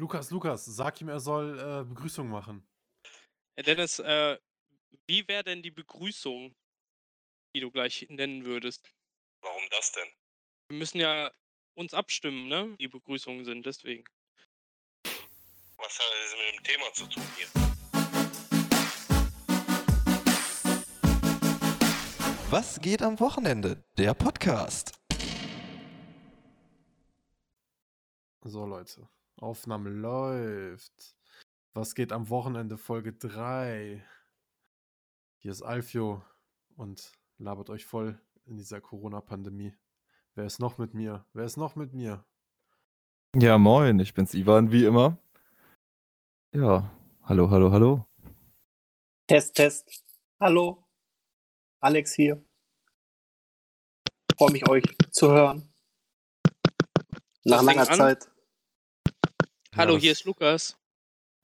Lukas, Lukas, sag ihm, er soll äh, Begrüßung machen. Herr Dennis, äh, wie wäre denn die Begrüßung, die du gleich nennen würdest? Warum das denn? Wir müssen ja uns abstimmen, ne? Die Begrüßungen sind, deswegen. Was hat das mit dem Thema zu tun hier? Was geht am Wochenende? Der Podcast. So, Leute. Aufnahme läuft. Was geht am Wochenende? Folge 3. Hier ist Alfio und labert euch voll in dieser Corona-Pandemie. Wer ist noch mit mir? Wer ist noch mit mir? Ja, moin, ich bin's Ivan, wie immer. Ja, hallo, hallo, hallo. Test, Test. Hallo. Alex hier. Freue mich, euch zu hören. Nach Das langer. Zeit. Hallo, das- hier ist Lukas.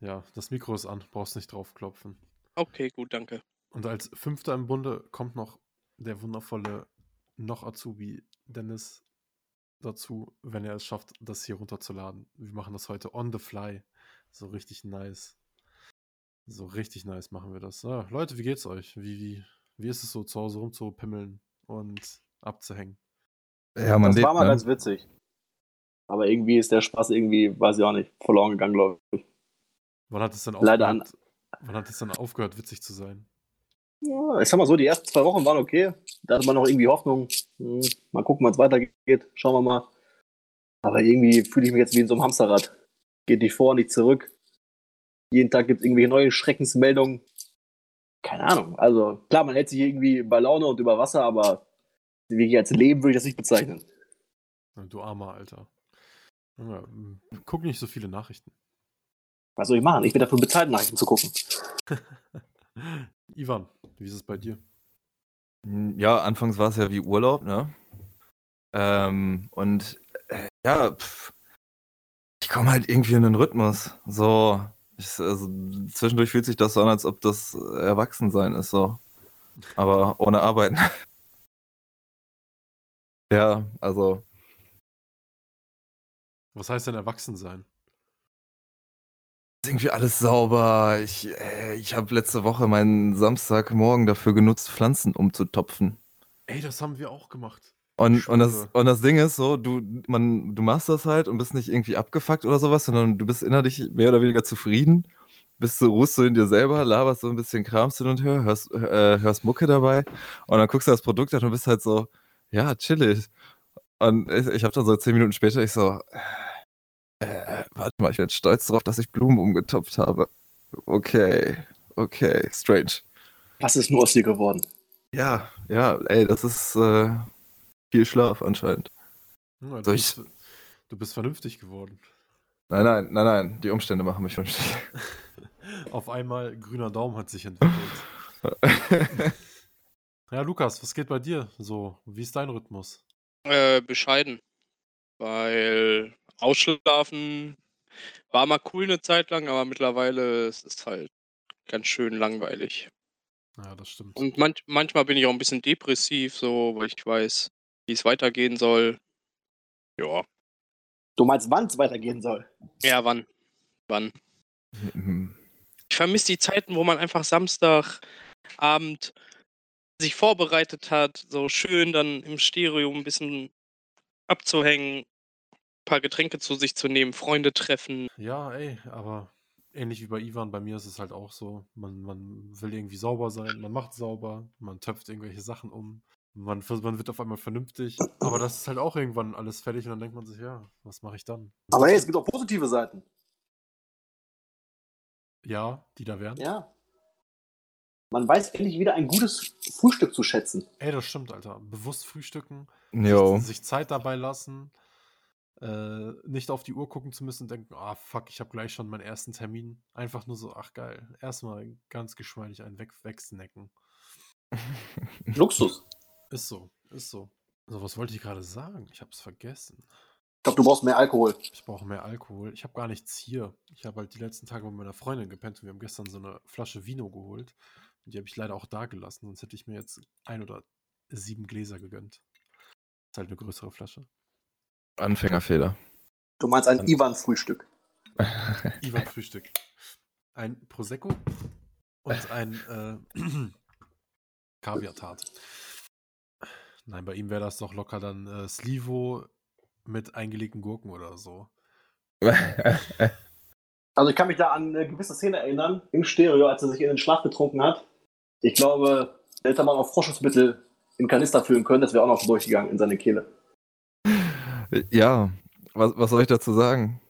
Ja, das Mikro ist an. Brauchst nicht draufklopfen. Okay, gut, danke. Und als Fünfter im Bunde kommt noch der wundervolle noch Azubi Dennis dazu, wenn er es schafft, das hier runterzuladen. Wir machen das heute on the fly. So richtig nice. So richtig nice machen wir das. Ja, Leute, wie geht's euch? Wie, wie, wie ist es so, zu Hause rumzupimmeln und abzuhängen? Ja, man das lebt, war mal ne? ganz witzig. Aber irgendwie ist der Spaß irgendwie, weiß ich auch nicht, verloren gegangen, glaube ich. Wann hat es denn Leider an- aufgehört, wann hat es denn aufgehört, witzig zu sein? Ja, ich sag mal so, die ersten zwei Wochen waren okay. Da hatte man noch irgendwie Hoffnung. Hm, mal gucken, wann es weitergeht. Schauen wir mal. Aber irgendwie fühle ich mich jetzt wie in so einem Hamsterrad. Geht nicht vor, nicht zurück. Jeden Tag gibt es irgendwelche neue Schreckensmeldungen. Keine Ahnung. Also klar, man hält sich irgendwie bei Laune und über Wasser, aber wirklich als Leben würde ich das nicht bezeichnen. Du armer Alter. Ja, guck nicht so viele Nachrichten. Was soll ich machen? Ich bin dafür bezahlt, Nachrichten zu gucken. Ivan, wie ist es bei dir? Ja, anfangs war es ja wie Urlaub, ne? Ähm, und äh, ja, pff, ich komme halt irgendwie in den Rhythmus. So, ich, also, zwischendurch fühlt sich das so an, als ob das Erwachsensein ist, so. Aber ohne Arbeiten. ja, also, Was heißt denn erwachsen sein? ist irgendwie alles sauber. Ich, äh, ich habe letzte Woche meinen Samstagmorgen dafür genutzt, Pflanzen umzutopfen. Ey, das haben wir auch gemacht. Und, und, das, und das Ding ist so, du, man, du machst das halt und bist nicht irgendwie abgefuckt oder sowas, sondern du bist innerlich mehr oder weniger zufrieden. Bist du, ruhst du in dir selber, laberst so ein bisschen Krams hin und her, hörst, äh, hörst Mucke dabei und dann guckst du das Produkt an und bist halt so, ja, chillig. Und ich, ich habe dann so zehn Minuten später, ich so, äh, warte mal, ich bin stolz drauf, dass ich Blumen umgetopft habe. Okay, okay, strange. Was ist nur aus dir geworden? Ja, ja, ey, das ist äh, viel Schlaf anscheinend. Ja, du, ich- bist, du bist vernünftig geworden. Nein, nein, nein, nein, die Umstände machen mich vernünftig. Auf einmal grüner Daumen hat sich entwickelt. Ja, Lukas, was geht bei dir so? Wie ist dein Rhythmus? Äh, bescheiden. Weil ausschlafen war mal cool eine Zeit lang, aber mittlerweile ist es halt ganz schön langweilig. Ja, das stimmt. Und manch, manchmal bin ich auch ein bisschen depressiv, so, weil ich weiß, wie es weitergehen soll. Ja. Du meinst, wann es weitergehen soll? Ja, wann? Wann? Mhm. Ich vermisse die Zeiten, wo man einfach Samstagabend sich vorbereitet hat, so schön dann im Stereo ein bisschen abzuhängen, paar Getränke zu sich zu nehmen, Freunde treffen. Ja, ey, aber ähnlich wie bei Ivan, bei mir ist es halt auch so. Man, man will irgendwie sauber sein, man macht sauber, man töpft irgendwelche Sachen um, man, man wird auf einmal vernünftig. Aber das ist halt auch irgendwann alles fertig und dann denkt man sich, ja, was mache ich dann? Aber hey, es gibt auch positive Seiten. Ja, die da wären. Ja. Man weiß endlich wieder ein gutes Frühstück zu schätzen. Ey, das stimmt, Alter. Bewusst frühstücken, sich, sich Zeit dabei lassen, äh, nicht auf die Uhr gucken zu müssen und denken, ah fuck, ich habe gleich schon meinen ersten Termin. Einfach nur so, ach geil, erstmal ganz geschmeidig einen weg wegsnacken. Luxus. Ist so, ist so. So, was wollte ich gerade sagen? Ich habe es vergessen. Ich glaube, du brauchst mehr Alkohol. Ich brauche mehr Alkohol. Ich habe gar nichts hier. Ich habe halt die letzten Tage mit meiner Freundin gepennt und wir haben gestern so eine Flasche Vino geholt. Und die habe ich leider auch da gelassen, sonst hätte ich mir jetzt ein oder sieben Gläser gegönnt. Ist halt eine größere Flasche. Anfängerfehler. Du meinst ein Ivan-Frühstück. Ivan Frühstück. Ein Prosecco und ein äh, Kaviar-Tart. Nein, bei ihm wäre das doch locker dann äh, Slivo mit eingelegten Gurken oder so. Also ich kann mich da an eine gewisse Szene erinnern, im Stereo, als er sich in den Schlaf getrunken hat. Ich glaube, der hätte man auch Froschungsmittel in Kanister füllen können, das wäre auch noch durchgegangen in seine Kehle. Ja, was, was soll ich dazu sagen?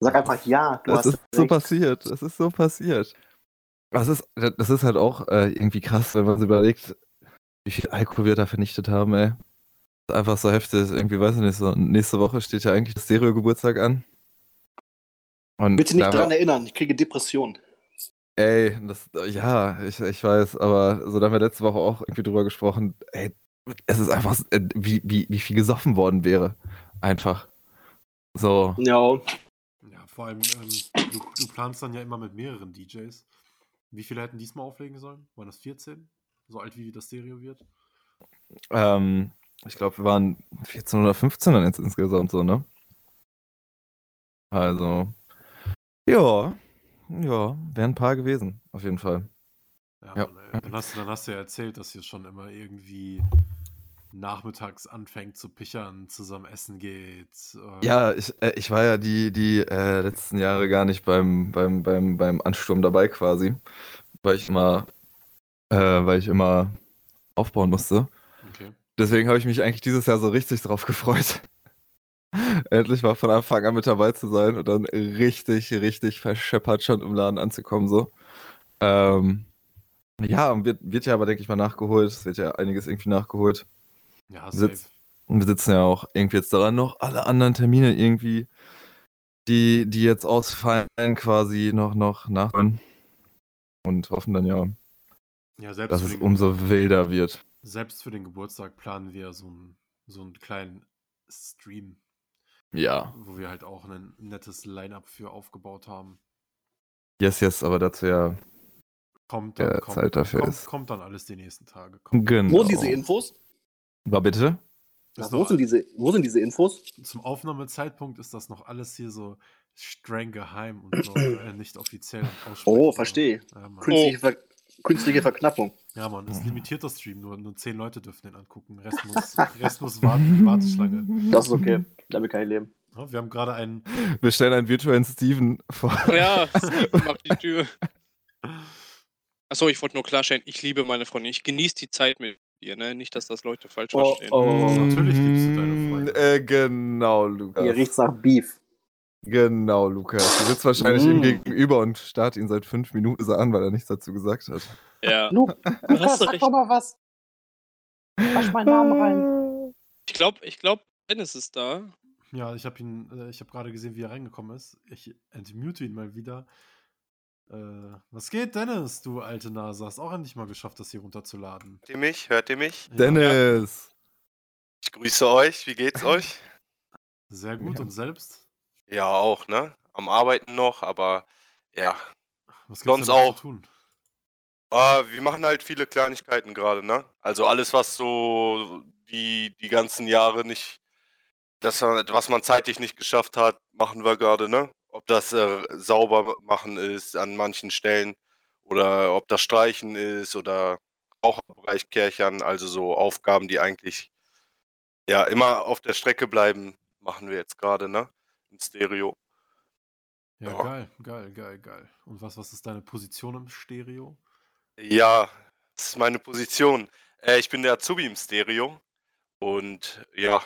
Sag einfach ja, du Das hast ist so recht. passiert. Das ist so passiert. Das ist, das ist halt auch äh, irgendwie krass, wenn man sich überlegt, wie viel Alkohol wir da vernichtet haben, ey. Das ist einfach so heftig. Irgendwie weiß ich nicht, so nächste Woche steht ja eigentlich das Stereo-Geburtstag an. Und Bitte nicht da- daran erinnern, ich kriege Depressionen. Ey, das, ja, ich, ich weiß, aber so da haben wir letzte Woche auch irgendwie drüber gesprochen. Ey, es ist einfach, äh, wie, wie, wie viel gesoffen worden wäre. Einfach. So. Ja, Ja, vor allem, ähm, du, du planst dann ja immer mit mehreren DJs. Wie viele hätten diesmal auflegen sollen? Waren das 14? So alt wie das Stereo wird? Ähm, ich glaube, wir waren 14 oder 15 dann jetzt insgesamt so, ne? Also, ja, ja, wären ein paar gewesen, auf jeden Fall. Ja, Ja. Dann, hast, du- dann hast du ja erzählt, dass ihr schon immer irgendwie nachmittags anfängt zu pichern, zusammen essen geht. äh, Ja, ich, äh, ich war ja die, die äh, letzten Jahre gar nicht beim, beim, beim, beim Ansturm dabei quasi, weil ich immer, äh, weil ich immer aufbauen musste. Okay. Deswegen habe ich mich eigentlich dieses Jahr so richtig drauf gefreut. Endlich mal von Anfang an mit dabei zu sein und dann richtig, richtig verscheppert schon im Laden anzukommen. So. Ähm, ja, wird, wird ja aber, denke ich mal, nachgeholt. Es wird ja einiges irgendwie nachgeholt. Ja, Sitz- safe. Und wir sitzen ja auch irgendwie jetzt daran, noch alle anderen Termine irgendwie, die, die jetzt ausfallen, quasi noch, noch nachholen. Und hoffen dann ja, Ja, selbst dass es umso wilder wird. selbst für den Geburtstag planen wir so einen, so einen kleinen Stream, Ja. wo wir halt auch ein nettes Line-Up für aufgebaut haben. Yes, yes, aber dazu ja. Kommt Ja, dann, kommt, Zeit dafür kommt, ist. kommt dann alles die nächsten Tage. Kommt. Genau. wo diese Infos? War bitte? Ist wo, sind diese, wo sind diese Infos? Zum Aufnahmezeitpunkt ist das noch alles hier so streng geheim und noch äh, nicht offiziell. Oh, verstehe. Ja. Künstliche, Ver künstliche Verknappung. Ja, Mann, ist Mhm. limitierter Stream, nur, nur zehn Leute dürfen den angucken. Rest muss, Rest muss warten, Warteschlange. Das ist okay. Damit kann ich leben. Ja, wir haben gerade einen. Wir stellen einen virtuellen Steven vor. Ja, mach die Tür. Achso, ich wollte nur klarstellen, ich liebe meine Freundin. Ich genieße die Zeit mit ihr, ne? Nicht, dass das Leute falsch Oh, verstehen. oh. Natürlich liebst du deine Freunde. Äh, genau, Lukas. Hier riecht's nach Beef. Genau, Lukas. Du sitzt wahrscheinlich Mm. ihm gegenüber und starrt ihn seit fünf Minuten so an, weil er nichts dazu gesagt hat. Ja. Du hast recht. mal was. Wasch meinen Namen rein. Ich glaube, ich glaub, Dennis ist da. Ja, ich habe ihn, äh, ich habe gerade gesehen, wie er reingekommen ist. Ich entmute ihn mal wieder. Äh, was geht, Dennis, du alte Nase? Hast auch endlich mal geschafft, das hier runterzuladen. Hört ihr mich? Hört ihr mich? Ja, Dennis! Ich grüße euch. Wie geht's euch? Sehr gut Ja. und selbst? Ja, auch, ne? Am Arbeiten noch, aber ja. Was gibt's Sonst auch. zu tun? Ah, wir machen halt viele Kleinigkeiten gerade, ne? Also alles, was so die, die ganzen Jahre nicht, das, was man zeitlich nicht geschafft hat, machen wir gerade, ne? Ob das äh, sauber machen ist an manchen Stellen oder ob das Streichen ist oder auch im Bereich Kärchern, also so Aufgaben, die eigentlich ja immer auf der Strecke bleiben, machen wir jetzt gerade, ne? Im Stereo. Ja, Ja. geil, geil, geil, geil. Und was, was ist deine Position im Stereo? Ja, das ist meine Position. Äh, ich bin der Azubi im Stereo und ja,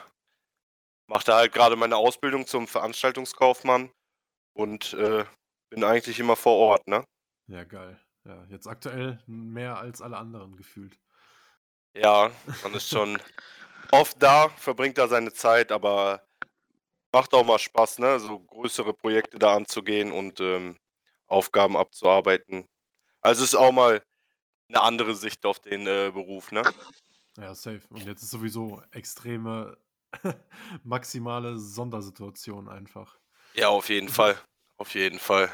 mache da halt gerade meine Ausbildung zum Veranstaltungskaufmann und äh, bin eigentlich immer vor Ort, ne? Ja, geil. Ja, jetzt aktuell mehr als alle anderen gefühlt. Ja, man ist schon oft da, verbringt da seine Zeit, aber macht auch mal Spaß, ne? So größere Projekte da anzugehen und ähm, Aufgaben abzuarbeiten. Also ist auch mal eine andere Sicht auf den äh, Beruf, ne? Ja, safe. Und jetzt ist sowieso extreme, maximale Sondersituation einfach. Ja, auf jeden Fall. Auf jeden Fall.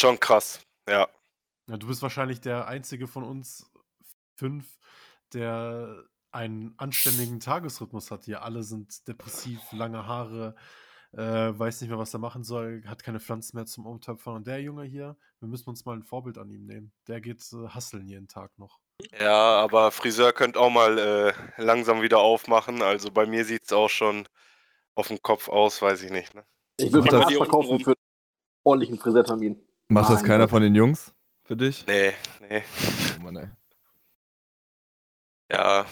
Schon krass. Ja. Ja, du bist wahrscheinlich der einzige von uns fünf, der einen anständigen Tagesrhythmus hat. Hier alle sind depressiv, lange Haare, äh, weiß nicht mehr, was er machen soll, hat keine Pflanzen mehr zum Umtöpfern. Und der Junge hier, wir müssen uns mal ein Vorbild an ihm nehmen. Der geht äh, hasseln jeden Tag noch. Ja, aber Friseur könnt auch mal äh, langsam wieder aufmachen. Also bei mir sieht es auch schon auf dem Kopf aus, weiß ich nicht. Ne? Ich würde das- verkaufen für einen ordentlichen Friseurtermin. Macht das keiner von den Jungs für dich? Nee, nee. Oh Mann, ey. Ja,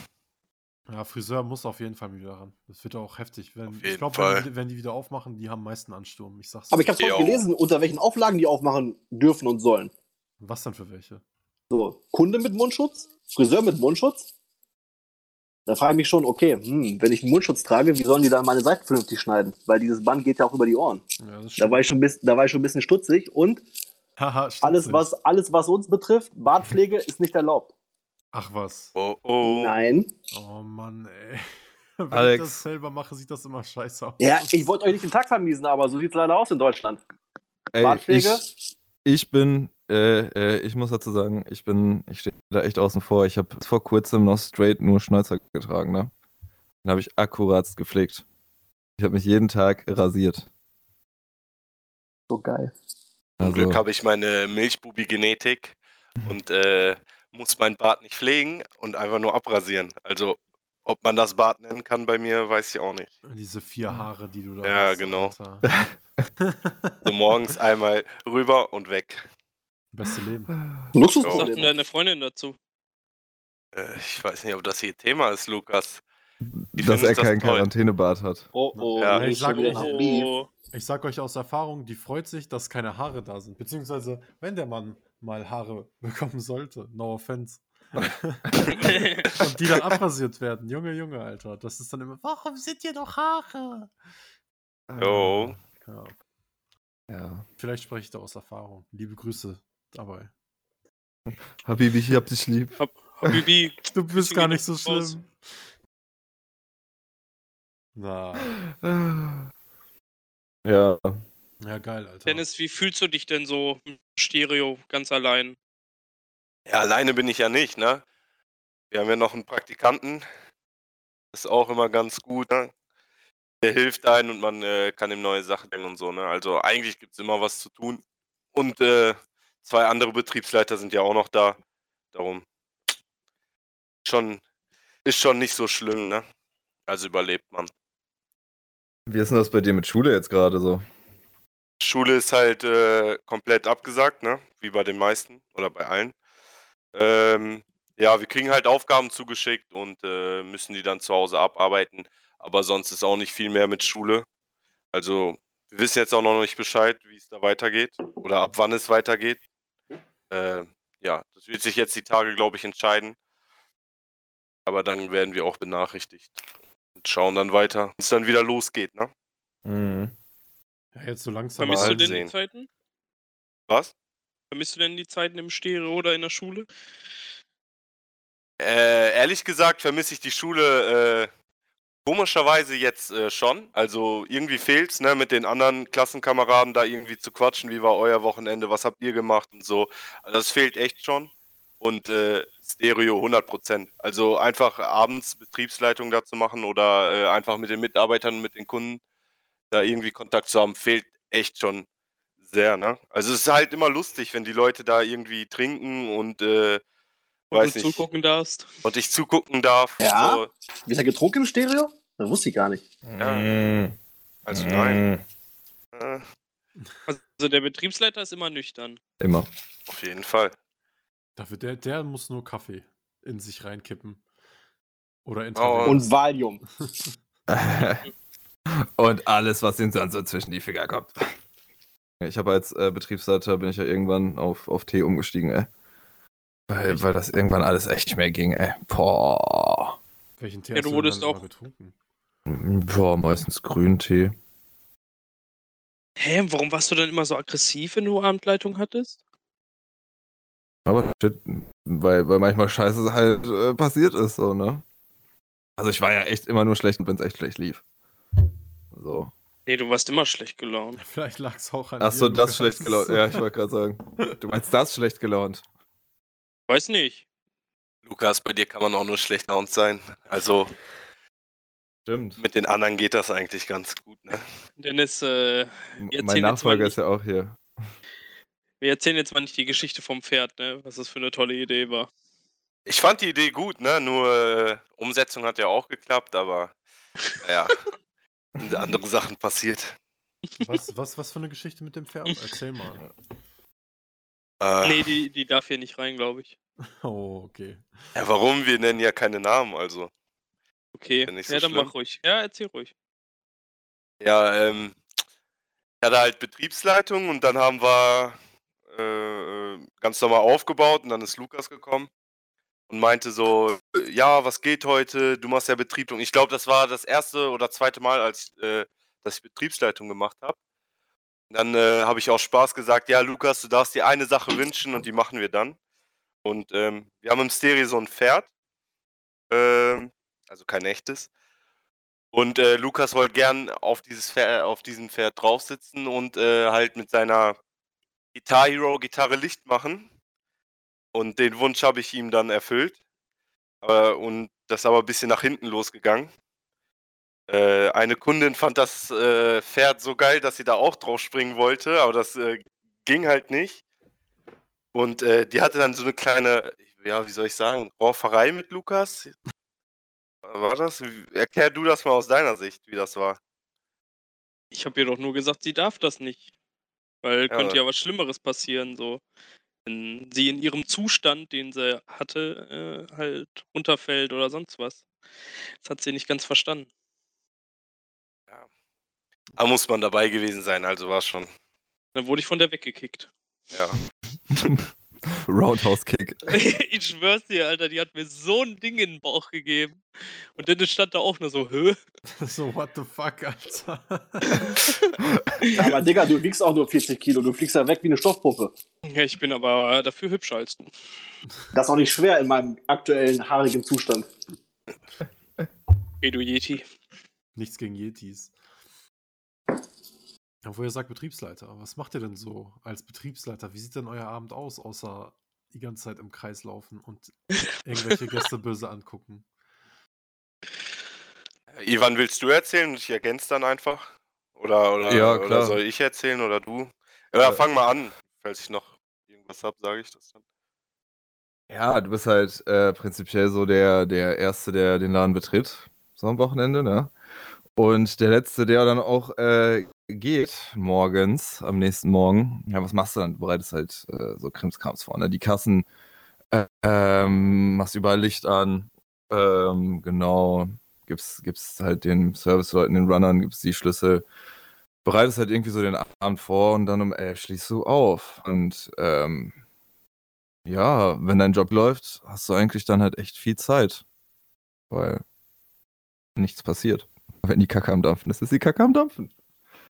Ja, Friseur muss auf jeden Fall wieder ran. Das wird auch heftig. Wenn, Auf ich glaube, wenn, wenn die wieder aufmachen, die haben am meisten Ansturm. Ich sag's Aber ich schon Jo. gelesen, unter welchen Auflagen die aufmachen dürfen und sollen. Was denn für welche? So, Kunde mit Mundschutz, Friseur mit Mundschutz. Da frage ich mich schon, okay, hm, wenn ich einen Mundschutz trage, wie sollen die dann meine Seiten vernünftig schneiden? Weil dieses Band geht ja auch über die Ohren. Ja, Da war ich schon, bis, da war ich schon ein bisschen stutzig. Und Haha, alles was, alles, was uns betrifft, Bartpflege ist nicht erlaubt. Ach was. oh, oh. Nein. Oh Mann, ey. Wenn Alex. ich das selber mache, sieht das immer scheiße aus. Ja, ich wollte euch nicht den Tag vermiesen, aber so sieht es leider aus in Deutschland. Ey, Bartpflege? ich, ich bin, äh, äh, ich muss dazu sagen, ich bin, ich stehe da echt außen vor. Ich habe vor kurzem noch straight nur Schnäuzer getragen, ne? Den habe ich akkurat gepflegt. Ich habe mich jeden Tag rasiert. So geil. Zum Also, Glück habe ich meine Milchbubi-Genetik und äh, muss mein Bart nicht pflegen und einfach nur abrasieren. Also, ob man das Bart nennen kann bei mir, weiß ich auch nicht. Diese vier Haare, die du da Ja, hast, genau. Alter. So morgens einmal rüber und weg. Beste Leben. Was sagt denn deine Freundin dazu? Äh, ich weiß nicht, ob das hier Thema ist, Lukas. Die dass er keinen. Quarantänebart hat. Oh, oh, Ja, ich sag. Oh, Ich sag euch aus Erfahrung, die freut sich, dass keine Haare da sind. Beziehungsweise, wenn der Mann mal Haare bekommen sollte, no offense. Und die dann abrasiert werden. Junge, Junge, Alter. Das ist dann immer, warum sind hier noch Haare? Jo. Ja, Ja. vielleicht spreche ich da aus Erfahrung. Liebe Grüße dabei. Habibi, ich hab dich lieb. Habibi, Du bist gar nicht so schlimm. Na, Ja. ja, geil, Alter. Dennis, wie fühlst du dich denn so im Stereo ganz allein? Ja, alleine bin ich ja nicht, ne? Wir haben ja noch einen Praktikanten. Ist auch immer ganz gut, ne? Der hilft einem und man äh, kann ihm neue Sachen bringen und so, ne? Also eigentlich gibt es immer was zu tun. Und äh, zwei andere Betriebsleiter sind ja auch noch da. Darum schon, ist schon nicht so schlimm, ne? Also überlebt man. Wie ist denn das bei dir mit Schule jetzt gerade so? Schule ist halt äh, komplett abgesagt, ne? Wie bei den meisten oder bei allen. Ähm, ja, wir kriegen halt Aufgaben zugeschickt und äh, müssen die dann zu Hause abarbeiten. Aber sonst ist auch nicht viel mehr mit Schule. Also, wir wissen jetzt auch noch nicht Bescheid, wie es da weitergeht oder ab wann es weitergeht. Äh, ja, das wird sich jetzt die Tage, glaube ich, entscheiden. Aber dann werden wir auch benachrichtigt und schauen dann weiter, wenn es dann wieder losgeht, ne? Mhm. ja, jetzt so langsam. Vermisst du denn sehen. die Zeiten? Was? Vermisst du denn die Zeiten im Stereo oder in der Schule? Äh, ehrlich gesagt vermisse ich die Schule äh, komischerweise jetzt äh, schon. Also irgendwie fehlt's, ne, mit den anderen Klassenkameraden da irgendwie zu quatschen. Wie war euer Wochenende? Was habt ihr gemacht und so. Also das fehlt echt schon. Und äh, Stereo 100 Prozent. Also einfach abends Betriebsleitung da zu machen oder äh, einfach mit den Mitarbeitern, mit den Kunden da irgendwie Kontakt zu haben, fehlt echt schon sehr, ne? Also es ist halt immer lustig, wenn die Leute da irgendwie trinken und äh, weiß du nicht zugucken darfst? und ich zugucken darf. Ja? So. Ist er getrunken im Stereo? Das wusste ich gar nicht. Ja. Mhm. Also nein. Mhm. Äh, Also der Betriebsleiter ist immer nüchtern. Immer. auf jeden Fall. Dafür, der, der muss nur Kaffee in sich reinkippen. Oder Oh. intravenös. Und Valium. Und alles, was ihm dann so zwischen die Finger kommt. Ich habe als äh, Betriebsleiter bin ich ja irgendwann auf, auf Tee umgestiegen, ey. Weil, weil das irgendwann alles echt nicht mehr ging, ey. Boah. Welchen Tee Ja, hast du du wurdest auch- getrunken? Boah, meistens Grüntee. Hä, warum warst du dann immer so aggressiv, wenn du Abendleitung hattest? Aber shit, weil, weil manchmal Scheiße halt äh, passiert ist, so, ne? Also ich war ja echt immer nur schlecht, wenn es echt schlecht lief. So. Nee, du warst immer schlecht gelaunt. Vielleicht lag es auch an Ach so, dir, das schlecht gelaunt. Ja, ich wollte gerade sagen. Du meinst das schlecht gelaunt? Weiß nicht. Lukas, bei dir kann man auch nur schlecht launt sein. Also, Stimmt. Mit den anderen geht das eigentlich ganz gut, ne? Dennis, äh, mein Nachfolger ist ja auch hier. wir erzählen jetzt mal nicht die Geschichte vom Pferd, ne? Was das für eine tolle Idee war. Ich fand die Idee gut, ne? Nur äh, Umsetzung hat ja auch geklappt, aber naja, andere Sachen passiert. Was, was, was für eine Geschichte mit dem Pferd? Erzähl mal. Äh, Nee, die, die darf hier nicht rein, glaube ich. Oh, okay. ja, warum? Wir nennen ja keine Namen, also. Okay. Ja, nicht so ja, dann mach ruhig. Ja, erzähl ruhig. Ja, ähm, ich hatte halt Betriebsleitung und dann haben wir äh, äh, ganz normal aufgebaut und dann ist Lukas gekommen und meinte so, ja, was geht heute? Du machst ja Betriebsleitung. Ich glaube, das war das erste oder zweite Mal, als äh, dass ich Betriebsleitung gemacht habe. Dann äh, habe ich auch Spaß gesagt, ja, Lukas, du darfst dir eine Sache wünschen und die machen wir dann. Und ähm, wir haben im Stereo so ein Pferd, ähm, also kein echtes. Und äh, Lukas wollte gern auf dieses Pferd, auf diesem Pferd drauf sitzen und äh, halt mit seiner Guitar Hero Gitarre Licht machen. Und den Wunsch habe ich ihm dann erfüllt. Äh, und das ist aber ein bisschen nach hinten losgegangen. Äh, eine Kundin fand das äh, Pferd so geil, dass sie da auch drauf springen wollte, aber das äh, ging halt nicht. Und äh, die hatte dann so eine kleine, ja, wie soll ich sagen, Rauferei mit Lukas. War das? Erklär du das mal aus deiner Sicht, wie das war. Ich habe ihr doch nur gesagt, sie darf das nicht. Weil Ja, könnte ja was Schlimmeres passieren, so. Wenn sie in ihrem Zustand, den sie hatte, äh, halt runterfällt oder sonst was. Das hat sie nicht ganz verstanden. Da muss man dabei gewesen sein, also war schon. Dann wurde ich von der weggekickt. Ja. Roundhouse Kick. ich schwör's dir, Alter, die hat mir so ein Ding in den Bauch gegeben. Und Dennis stand da auch nur so, hö? So, what the fuck, Alter? Aber Digga, du wiegst auch nur 40 Kilo. Du fliegst ja weg wie eine Stoffpuppe. Ja, ich bin aber dafür hübscher als du. Das ist auch nicht schwer in meinem aktuellen haarigen Zustand. Hey, du Yeti. Nichts gegen Yetis. Obwohl ihr sagt Betriebsleiter. Was macht ihr denn so als Betriebsleiter? Wie sieht denn euer Abend aus, außer die ganze Zeit im Kreis laufen und irgendwelche Gäste böse angucken? Ivan, willst du erzählen und ich ergänze dann einfach? Oder, oder, Ja, oder soll ich erzählen oder du? Ja, Ja. fang mal an. Falls ich noch irgendwas habe, sage ich das dann. Ja, du bist halt äh, prinzipiell so der, der Erste, der den Laden betritt, so am Wochenende, ne? Und der Letzte, der dann auch äh, geht morgens, am nächsten Morgen. Ja, was machst du dann? Du bereitest halt äh, so Krimskrams vor, ne? Die Kassen, äh, ähm, machst überall Licht an, ähm, genau, gibst, gibst halt den Serviceleuten, den Runnern, gibst die Schlüssel, bereitest halt irgendwie so den Abend vor und dann um elf schließt du auf. Und ähm, ja, wenn dein Job läuft, hast du eigentlich dann halt echt viel Zeit. Weil nichts passiert. Wenn die Kacke am Dampfen ist, ist die Kacke am Dampfen.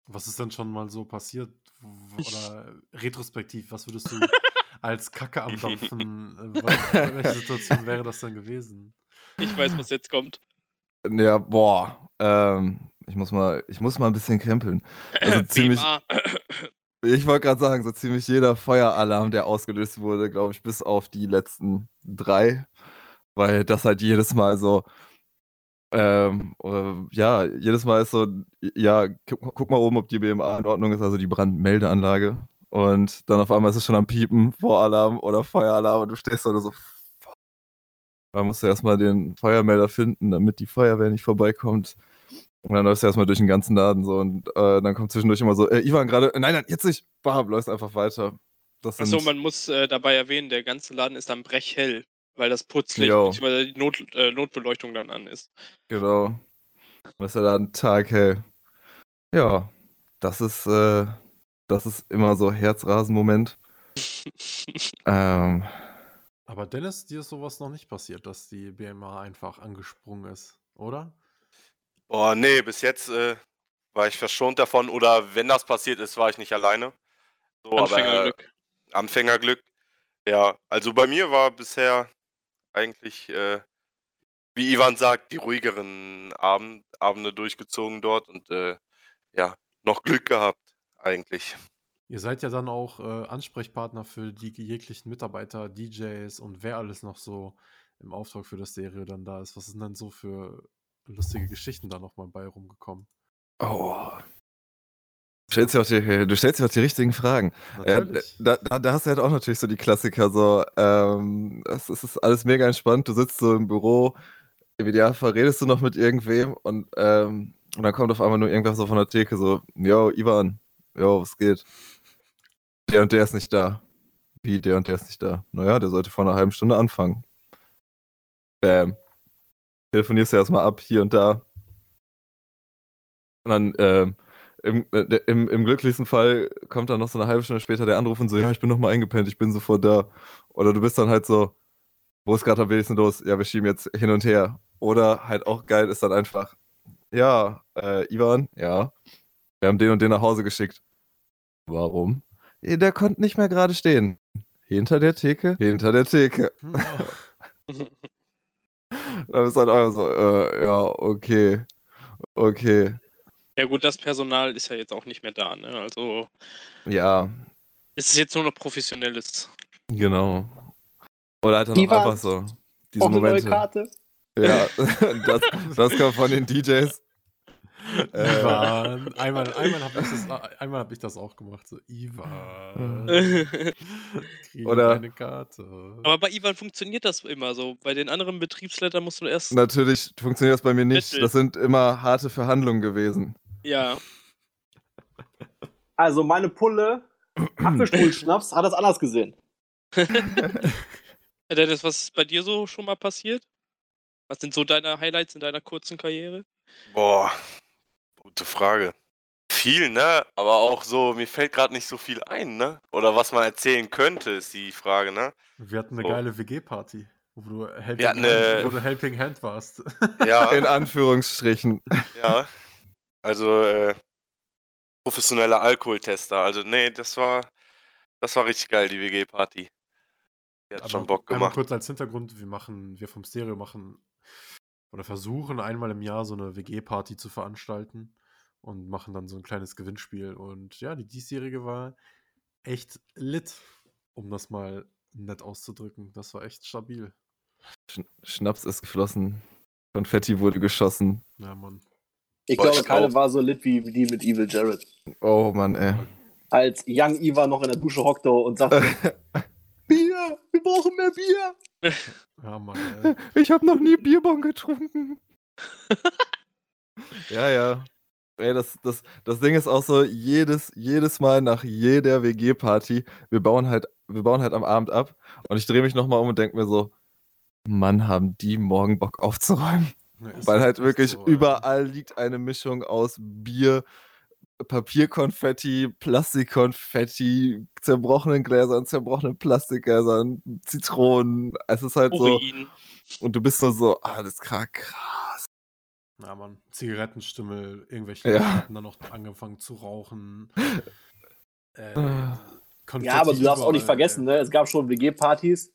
Was ist denn schon mal so passiert? Oder retrospektiv, was würdest du als Kacke am Dampfen, äh, welche Situation wäre das denn gewesen? Ich weiß, was jetzt kommt. Ja, boah. Ähm, ich muss mal, ich muss mal ein bisschen krempeln. Also ziemlich, ich wollte gerade sagen, so ziemlich jeder Feueralarm, der ausgelöst wurde, glaube ich, bis auf die letzten drei. Weil das halt jedes Mal so, ähm, oder, ja, jedes Mal ist so, ja, guck, mal oben, ob die BMA in Ordnung ist, also die Brandmeldeanlage. Und dann auf einmal ist es schon am Piepen, Voralarm oder Feueralarm und du stehst da so, musst du erstmal den Feuermelder finden, damit die Feuerwehr nicht vorbeikommt. Und dann läufst du erstmal durch den ganzen Laden so und äh, dann kommt zwischendurch immer so, äh, Ivan gerade, nein, nein, jetzt nicht. Bam, läufst einfach weiter. Das Achso, man muss äh, dabei erwähnen, der ganze Laden ist dann brechhell, weil das Putzlicht Jo. bzw. die Not, äh, Notbeleuchtung dann an ist. Genau. Was ist ja da ein Tag hell. Ja, das ist, äh, das ist immer so Herzrasen-Moment. Ähm, Aber Dennis, dir ist sowas noch nicht passiert, dass die BMA einfach angesprungen ist, oder? Boah, nee, bis jetzt äh, war ich verschont davon. Oder wenn das passiert ist, war ich nicht alleine. So, aber, äh, Anfängerglück. Anfängerglück. Ja, also bei mir war bisher eigentlich, äh, wie Ivan sagt, die ruhigeren Abend, Abende durchgezogen dort und äh, ja, noch Glück gehabt eigentlich. Ihr seid ja dann auch äh, Ansprechpartner für die jeglichen Mitarbeiter, DJs und wer alles noch so im Auftrag für das Stereo dann da ist. Was sind denn so für lustige Geschichten da nochmal bei rumgekommen. Oh. Du stellst, dir auch die, du stellst dir auch die richtigen Fragen. Äh, da, da, da hast du halt auch natürlich so die Klassiker, so, ähm, es, es ist alles mega entspannt, du sitzt so im Büro, im Idealfall redest du noch mit irgendwem und, ähm, und dann kommt auf einmal nur irgendwas so von der Theke, so, yo, Ivan, yo, was geht? Der und der ist nicht da. Wie, der und der ist nicht da? Naja, der sollte vor einer halben Stunde anfangen. Bam. Telefonierst du erstmal ab, hier und da. Und dann, ähm, im, äh, im, im glücklichsten Fall kommt dann noch so eine halbe Stunde später der Anruf und so, ja, ich bin noch mal eingepennt, ich bin sofort da. Oder du bist dann halt so, wo ist gerade am wenigsten los? Ja, wir schieben jetzt hin und her. Oder halt auch geil ist dann einfach, ja, äh, Ivan, ja, wir haben den und den nach Hause geschickt. Warum? "Eh, Der konnte nicht mehr gerade stehen. Hinter der Theke, hinter der Theke. Dann ist halt einfach so, äh, ja, okay, okay, Ja gut, das Personal ist ja jetzt auch nicht mehr da, ne? Also ja, es ist jetzt nur noch professionelles. Genau. Oder halt dann auch Ivan, einfach so. Diese Auch eine neue Momente. Karte. Ja, das, das kommt von den DJs. Äh, Ivan. Einmal, einmal habe ich, das- einmal hab ich das auch gemacht. So, Ivan. Oder- eine Karte. Aber bei Ivan funktioniert das immer so. Bei den anderen Betriebsleitern musst du erst. Natürlich funktioniert das bei mir nicht. Das sind immer harte Verhandlungen gewesen. Ja. Also meine Pulle, Apfelstuhlschnaps, hat das anders gesehen. Ja, Dennis, was ist bei dir so schon mal passiert? Was sind so deine Highlights in deiner kurzen Karriere? Boah, gute Frage. Viel, ne? Aber auch so, mir fällt gerade nicht so viel ein, ne? Oder was man erzählen könnte, ist die Frage, ne? Wir hatten eine So. geile WG-Party, wo du Helping, Wir hatten Hand, eine- wo du Helping Hand warst. Ja, In Anführungsstrichen. ja. Also, äh, professioneller Alkoholtester. Also, nee, das war, das war richtig geil, die WG-Party. Die hat Aber schon Bock Einmal gemacht. kurz als Hintergrund, wir machen, wir vom Stereo machen oder versuchen einmal im Jahr so eine WG-Party zu veranstalten und machen dann so ein kleines Gewinnspiel. Und ja, die diesjährige war echt lit, um das mal nett auszudrücken. Das war echt stabil. Sch Schnaps ist geflossen. Konfetti wurde geschossen. Ja, Mann. Ich Boah, glaube, ich keine glaub- war so lit wie die mit Evil Jared. Oh Mann, ey. Als Young Eva noch in der Dusche hockte und sagte, Bier, wir brauchen mehr Bier. Ja, Mann. Ey. Ich habe noch nie Bierbon getrunken. ja, ja. Ey, das, das, das Ding ist auch so, jedes, jedes Mal nach jeder WG-Party, wir bauen halt, wir bauen halt am Abend ab und ich drehe mich nochmal um und denke mir so, Mann, haben die morgen Bock aufzuräumen. Ja, Weil halt wirklich so, überall liegt eine Mischung aus Bier, Papierkonfetti, Plastikkonfetti, zerbrochenen Gläsern, zerbrochenen Plastikgläsern, Zitronen. Es ist halt so. Urin. Und du bist nur so, ah, das ist krass. krass. Ja, Mann. Zigarettenstimmel, irgendwelche Ja. Hatten dann noch angefangen zu rauchen. Äh, Ah. Ja, aber du darfst auch nicht vergessen, ne? es gab schon WG-Partys,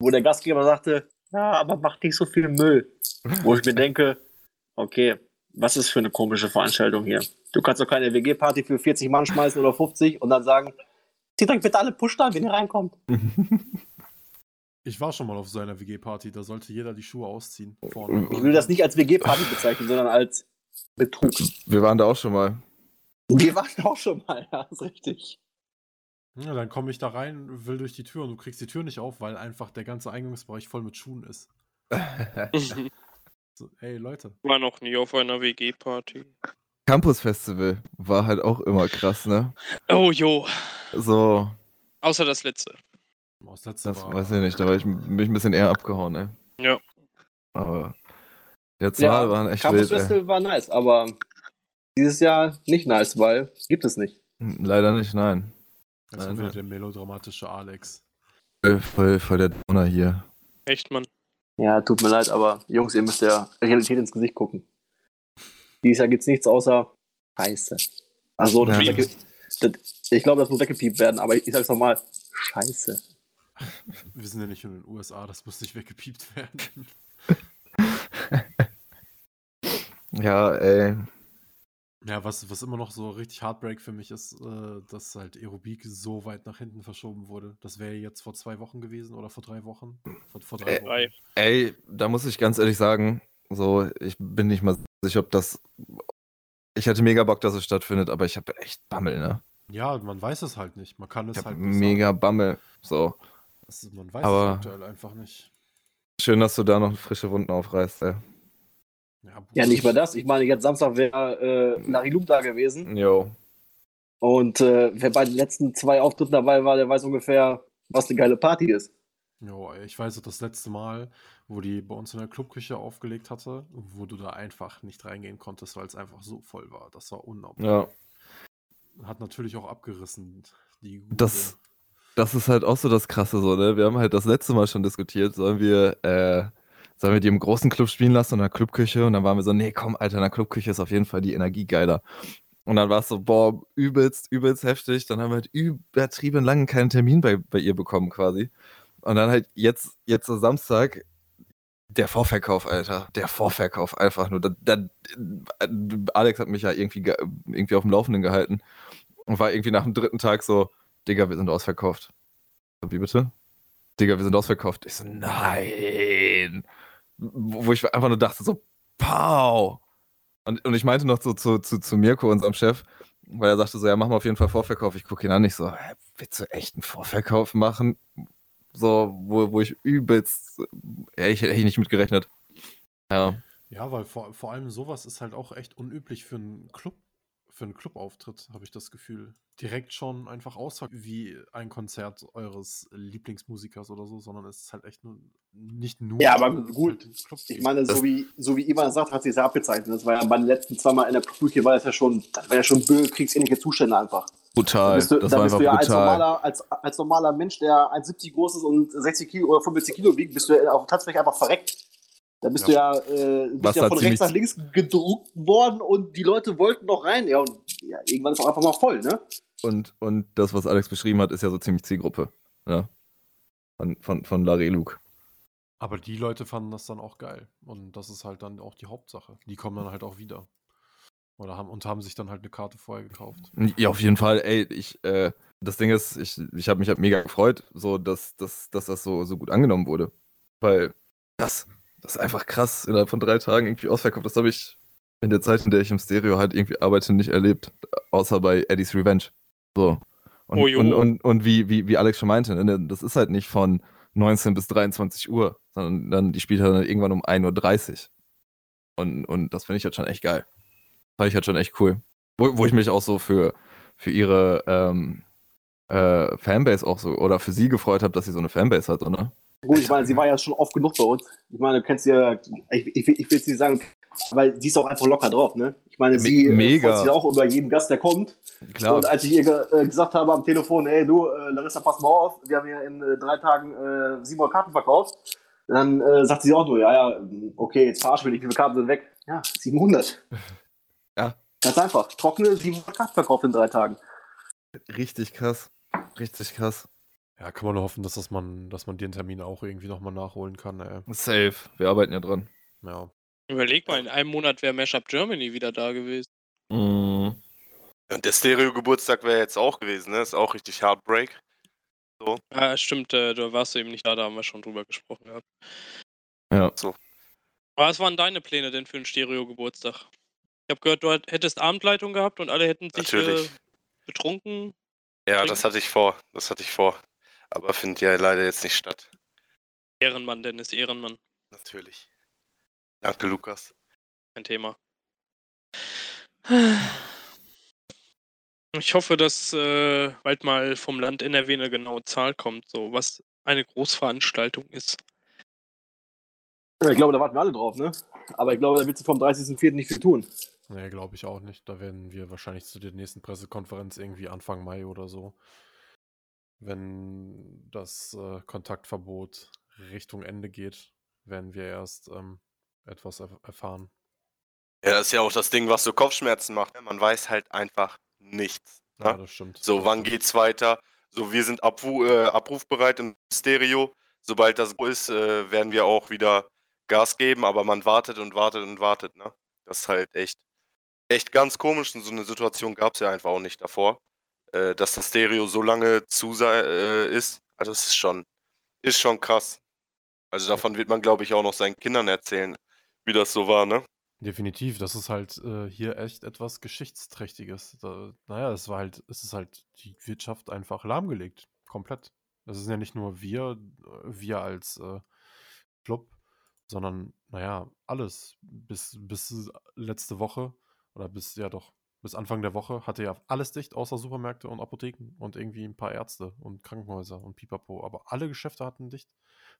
wo der Gastgeber sagte, ja, aber mach nicht so viel Müll. Wo ich mir denke, okay, was ist für eine komische Veranstaltung hier? Du kannst doch keine WG-Party für 40 Mann schmeißen oder 50 und dann sagen, zieht euch bitte alle Push an, wenn ihr reinkommt. Ich war schon mal auf so einer WG-Party, da sollte jeder die Schuhe ausziehen. Vorne. Ich will das nicht als WG-Party bezeichnen, sondern als Betrug. Wir waren da auch schon mal. Wir waren auch schon mal, ja, ist richtig. Ja, dann komme ich da rein, will durch die Tür und du kriegst die Tür nicht auf, weil einfach der ganze Eingangsbereich voll mit Schuhen ist. So, ey, Leute. War noch nie auf einer WG-Party. Campus Festival war halt auch immer krass, ne? Oh jo. So, Außer das letzte. Das letzte das war, weiß ich nicht, da war ich, bin ich ein bisschen eher abgehauen, ey. Ja. Aber der Zahl waren echt Campus wild, ey. Festival war nice, aber dieses Jahr nicht nice, weil gibt es nicht. Leider nicht, nein. Das Nein, wieder der melodramatische Alex. Voll, voll, voll der Donner hier. Echt, Mann. Ja, tut mir leid, aber Jungs, ihr müsst der Realität ins Gesicht gucken. Dieses Jahr gibt's nichts außer Scheiße. Also, das Ja. das, ich glaube, das muss weggepiept werden, aber ich, ich sag's nochmal, Scheiße. Wir sind ja nicht in den USA, das muss nicht weggepiept werden. Ja, ey. Ja, was, was immer noch so richtig Heartbreak für mich ist, äh, dass halt Aerobik so weit nach hinten verschoben wurde. Das wäre jetzt vor zwei Wochen gewesen oder vor drei Wochen. Vor, vor drei Äh, Wochen. Drei. Ey, da muss ich ganz ehrlich sagen, So, ich bin nicht mal sicher, ob das. Ich hätte mega Bock, dass es stattfindet, aber ich habe echt Bammel, ne? Ja, man weiß es halt nicht. Man kann es Ich halt nicht mega sagen. Bammel. So. Das ist, man weiß Aber- es aktuell einfach nicht. Schön, dass du da noch frische Wunden aufreißt, ey. Ja, Ja, nicht mal das. Ich meine, jetzt Samstag wäre äh, Larry Loop da gewesen. Jo. Und äh, wer bei den letzten zwei Auftritten dabei war, der weiß ungefähr, was eine geile Party ist. Jo, ich weiß das letzte Mal, wo die bei uns in der Clubküche aufgelegt hatte, wo du da einfach nicht reingehen konntest, weil es einfach so voll war. Das war unglaublich. Ja. Hat natürlich auch abgerissen. Die gute- Das, das ist halt auch so das Krasse, so, ne? Wir haben halt das letzte Mal schon diskutiert, sollen wir, äh, sollen wir die im großen Club spielen lassen, in der Clubküche? Und dann waren wir so, nee, komm, Alter, in der Clubküche ist auf jeden Fall die Energie geiler. Und dann war es so, boah, übelst, übelst heftig. Dann haben wir halt übertrieben lange keinen Termin bei, bei ihr bekommen, quasi. Und dann halt jetzt, jetzt am Samstag, der Vorverkauf, Alter. Der Vorverkauf einfach nur. Da, da, Alex hat mich ja irgendwie, ge- irgendwie auf dem Laufenden gehalten und war irgendwie nach dem dritten Tag so, Digga, wir sind ausverkauft. So, Wie bitte? Digga, wir sind ausverkauft. Ich so, nein. Wo ich einfach nur dachte, so, pow. Und, und ich meinte noch so zu, zu, zu Mirko, unserem Chef, weil er sagte so, ja, mach mal auf jeden Fall Vorverkauf. Ich gucke ihn an, ich so, hä, willst du echt einen Vorverkauf machen? So, wo, wo ich übelst, ja, ich hätte nicht mitgerechnet. Ja, Ja, weil vor, vor allem sowas ist halt auch echt unüblich für einen Club, für einen Clubauftritt, habe ich das Gefühl. Direkt schon einfach außer wie ein Konzert eures Lieblingsmusikers oder so, sondern es ist halt echt nur nicht nur. Ja, aber gut. halt. Ich meine, Das- so wie, so wie Ivan sagt, hat sie es ja abgezeichnet. Das war ja bei den letzten zwei Mal in der Clubküche, war das ja schon, das war ja schon böse-kriegsähnliche Zustände einfach. brutal. bist du, das da war bist einfach du ja als brutal. normaler, als, als normaler Mensch, der 1,70 groß ist und 60 Kilo oder 75 Kilo wiegt, bist du ja auf tatsächlich einfach verreckt. Da bist Ja. du ja, äh, bist ja von rechts nach links gedruckt worden und die Leute wollten noch rein. Ja, und ja, irgendwann ist auch einfach mal voll, ne? Und, und das, was Alex beschrieben hat, ist ja so ziemlich Zielgruppe. Ja. Von, von, von Larry Luke. Aber die Leute fanden das dann auch geil. Und das ist halt dann auch die Hauptsache. Die kommen dann halt auch wieder. Oder haben, und haben sich dann halt eine Karte vorher gekauft. Ja, auf jeden Fall. Ey, ich, äh, das Ding ist, ich, ich habe mich halt mega gefreut, so, dass, dass, dass das so, so gut angenommen wurde. Weil das, das ist einfach krass, innerhalb von drei Tagen irgendwie ausverkauft. Das habe ich in der Zeit, in der ich im Stereo halt irgendwie arbeite, nicht erlebt. Außer bei Eddie's Revenge. So. Und, Oh, und, und, und wie, wie, wie Alex schon meinte, ne, das ist halt nicht von 19 bis 23 Uhr, sondern dann, die spielt halt dann irgendwann um 1.30 Uhr. Und, und das finde ich halt schon echt geil. Fand ich halt schon echt cool. Wo, wo ich mich auch so für, für ihre ähm, äh, Fanbase auch so, oder für sie gefreut habe, dass sie so eine Fanbase hat, oder? Gut, ich meine, sie war ja schon oft genug bei uns. Ich meine, du kennst ja, ich, ich, ich will nicht sagen, weil sie ist auch einfach locker drauf, ne? Ich meine, sie äh, mega. freut sich auch über jeden Gast, der kommt. Klar. Und als ich ihr äh, gesagt habe am Telefon, ey du, äh, Larissa, pass mal auf, wir haben ja in äh, drei Tagen äh, 700 Karten verkauft, dann äh, sagt sie auch nur, ja, ja, okay, jetzt verarschen wir dich, wie viele Karten sind weg? Ja, 700. Ja. Ganz einfach, trockene 700 Karten verkauft in drei Tagen. Richtig krass. Richtig krass. Ja, kann man nur hoffen, dass, das man, dass man den Termin auch irgendwie nochmal nachholen kann. Ey. Safe. Wir arbeiten ja dran. Ja. Überleg mal, in einem Monat wäre Mashup Germany wieder da gewesen. Mhm. Und der Stereo-Geburtstag wäre jetzt auch gewesen, ne? Ist auch richtig Heartbreak. Ah, stimmt, äh, da warst du eben nicht da, da haben wir schon drüber gesprochen gehabt. Ja. Aber was waren deine Pläne denn für einen Stereo-Geburtstag? Ich habe gehört, du hättest Abendleitung gehabt und alle hätten sich äh, Natürlich. betrunken. Ja, Trinken? das hatte ich vor. Das hatte ich vor. Aber findet ja leider jetzt nicht statt. Ehrenmann, Dennis, Ehrenmann. Natürlich. Danke, Lukas. Kein Thema. Ich hoffe, dass äh, bald mal vom Land NRW eine genaue Zahl kommt, so was eine Großveranstaltung ist. Ich glaube, da warten wir alle drauf, ne? Aber ich glaube, da wird sie vom 30.04. nicht viel tun. Nee, glaube ich auch nicht. Da werden wir wahrscheinlich zu der nächsten Pressekonferenz irgendwie Anfang Mai oder so, wenn das äh, Kontaktverbot Richtung Ende geht, werden wir erst ähm, etwas erf erfahren. Ja, das ist ja auch das Ding, was so Kopfschmerzen macht. ne? Man weiß halt einfach nichts. Ja, Ne? das stimmt. So, wann geht's weiter? So, wir sind abru äh, abrufbereit im Stereo. Sobald das so ist, äh, werden wir auch wieder Gas geben, aber man wartet und wartet und wartet, ne? Das ist halt echt, echt ganz komisch und so eine Situation gab es ja einfach auch nicht davor, äh, dass das Stereo so lange zu sei, äh, ist. Also es ist schon, ist schon krass. Also davon wird man, glaube ich, auch noch seinen Kindern erzählen, wie das so war, ne? Definitiv, das ist halt äh, hier echt etwas Geschichtsträchtiges. Da, naja, es war halt, es ist halt die Wirtschaft einfach lahmgelegt. Komplett. Das sind ja nicht nur wir, wir als äh, Club, sondern, naja, alles. Bis, bis letzte Woche oder bis, ja doch, bis Anfang der Woche hatte ja alles dicht, außer Supermärkte und Apotheken und irgendwie ein paar Ärzte und Krankenhäuser und Pipapo. Aber alle Geschäfte hatten dicht.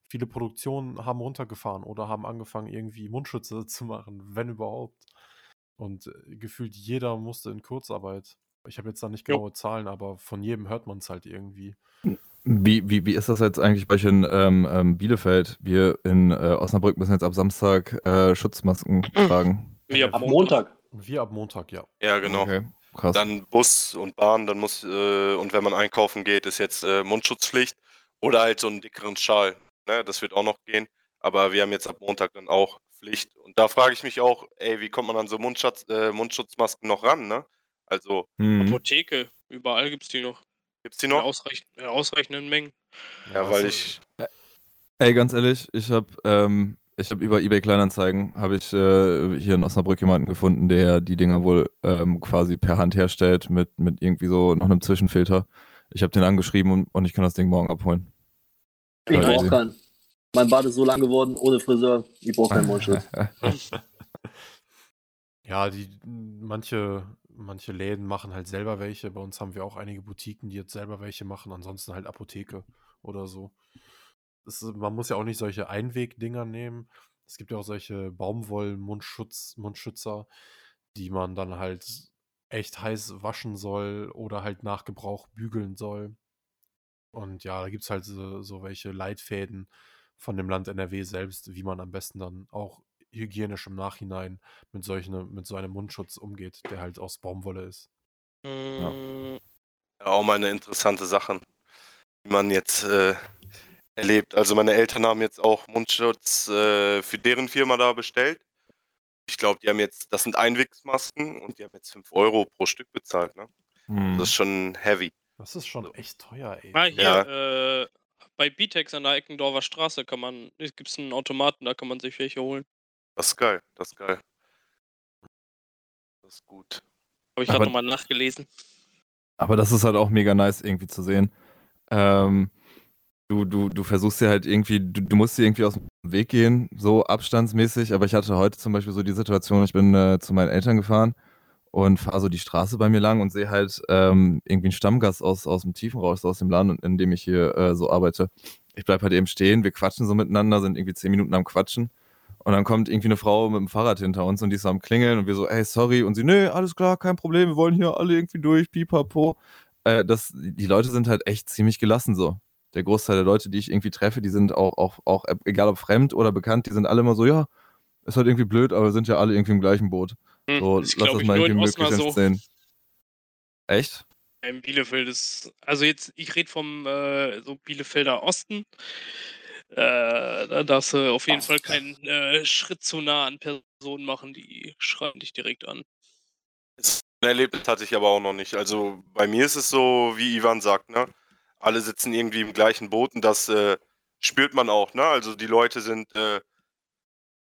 Viele Produktionen haben runtergefahren oder haben angefangen, irgendwie Mundschütze zu machen, wenn überhaupt. Und äh, gefühlt jeder musste in Kurzarbeit. Ich habe jetzt da nicht genaue Zahlen, aber von jedem hört man es halt irgendwie. Wie, wie, wie ist das jetzt eigentlich bei euch in ähm, ähm, Bielefeld? Wir in äh, Osnabrück müssen jetzt ab Samstag äh, Schutzmasken tragen. Wie Ab Montag. Wir ab Montag, ja. Ja, genau. Okay, krass. Dann Bus und Bahn, dann muss, äh, und wenn man einkaufen geht, ist jetzt äh, Mundschutzpflicht oder halt so einen dickeren Schal. Ne? Das wird auch noch gehen. Aber wir haben jetzt ab Montag dann auch Pflicht. Und da frage ich mich auch, ey, wie kommt man an so Mundschutz, äh, Mundschutzmasken noch ran, ne? Also, Mhm. Apotheke, überall gibt es die noch. gibt's die In noch? ausreich in ausreichenden Mengen. Ja, weil du, ich, Ey, ganz ehrlich, ich habe ähm, ich hab über eBay Kleinanzeigen habe ich äh, hier in Osnabrück jemanden gefunden, der die Dinger wohl ähm, quasi per Hand herstellt mit, mit irgendwie so noch einem Zwischenfilter. Ich habe den angeschrieben und, und ich kann das Ding morgen abholen. Ich brauche keinen. Mein Bart ist so lang geworden, ohne Friseur. Ich brauche keinen Mundschutz. Ja, die manche, manche Läden machen halt selber welche. Bei uns haben wir auch einige Boutiquen, die jetzt selber welche machen. Ansonsten halt Apotheke oder so. Ist, man muss ja auch nicht solche Einwegdinger nehmen. Es gibt ja auch solche Baumwoll-Mundschutz, Mundschützer, die man dann halt echt heiß waschen soll oder halt nach Gebrauch bügeln soll. Und ja, da gibt es halt so, so welche Leitfäden von dem Land NRW selbst, wie man am besten dann auch hygienisch im Nachhinein mit, solchen, mit so einem Mundschutz umgeht, der halt aus Baumwolle ist. Mm, ja, auch mal eine interessante Sache, die man jetzt äh, erlebt. Also meine Eltern haben jetzt auch Mundschutz äh, für deren Firma da bestellt. Ich glaube, die haben jetzt, das sind Einwegsmasken und die haben jetzt 5 Euro pro Stück bezahlt. Ne? Hm. Das ist schon heavy. Das ist schon echt teuer, ey. Ah, hier, Ja. äh, bei Bitex an der Eckendorfer Straße kann man, gibt es einen Automaten, da kann man sich welche holen. Das ist geil, das ist geil. Das ist gut. Habe ich gerade nochmal nachgelesen. Aber das ist halt auch mega nice irgendwie zu sehen. Ähm, du, du, du versuchst ja halt irgendwie, du, du musst dir irgendwie aus dem Weg gehen, so abstandsmäßig. Aber ich hatte heute zum Beispiel so die Situation, ich bin äh, zu meinen Eltern gefahren und fahre so die Straße bei mir lang und sehe halt ähm, irgendwie einen Stammgast aus, aus dem Tiefenrausch, aus dem Land, in dem ich hier äh, so arbeite. Ich bleib halt eben stehen, wir quatschen so miteinander, sind irgendwie zehn Minuten am Quatschen. Und dann kommt irgendwie eine Frau mit dem Fahrrad hinter uns und die ist am Klingeln und wir so, ey, sorry. Und sie, nee, alles klar, kein Problem, wir wollen hier alle irgendwie durch, pipapo. Äh, das, die Leute sind halt echt ziemlich gelassen so. Der Großteil der Leute, die ich irgendwie treffe, die sind auch, auch, auch, egal ob fremd oder bekannt, die sind alle immer so, ja, ist halt irgendwie blöd, aber wir sind ja alle irgendwie im gleichen Boot. Hm, So, lass das ich, mal irgendwie möglichst Osnabrück so. sehen. Echt? In Bielefeld ist, also jetzt, ich rede vom äh, so Bielefelder Osten. Äh, da darfst du auf jeden Fall keinen äh, Schritt zu nah an Personen machen, die schreien dich direkt an. Ein Erlebnis hatte ich aber auch noch nicht. Also bei mir ist es so, wie Ivan sagt, ne? Alle sitzen irgendwie im gleichen Boot und das äh, spürt man auch, ne? Also die Leute sind äh,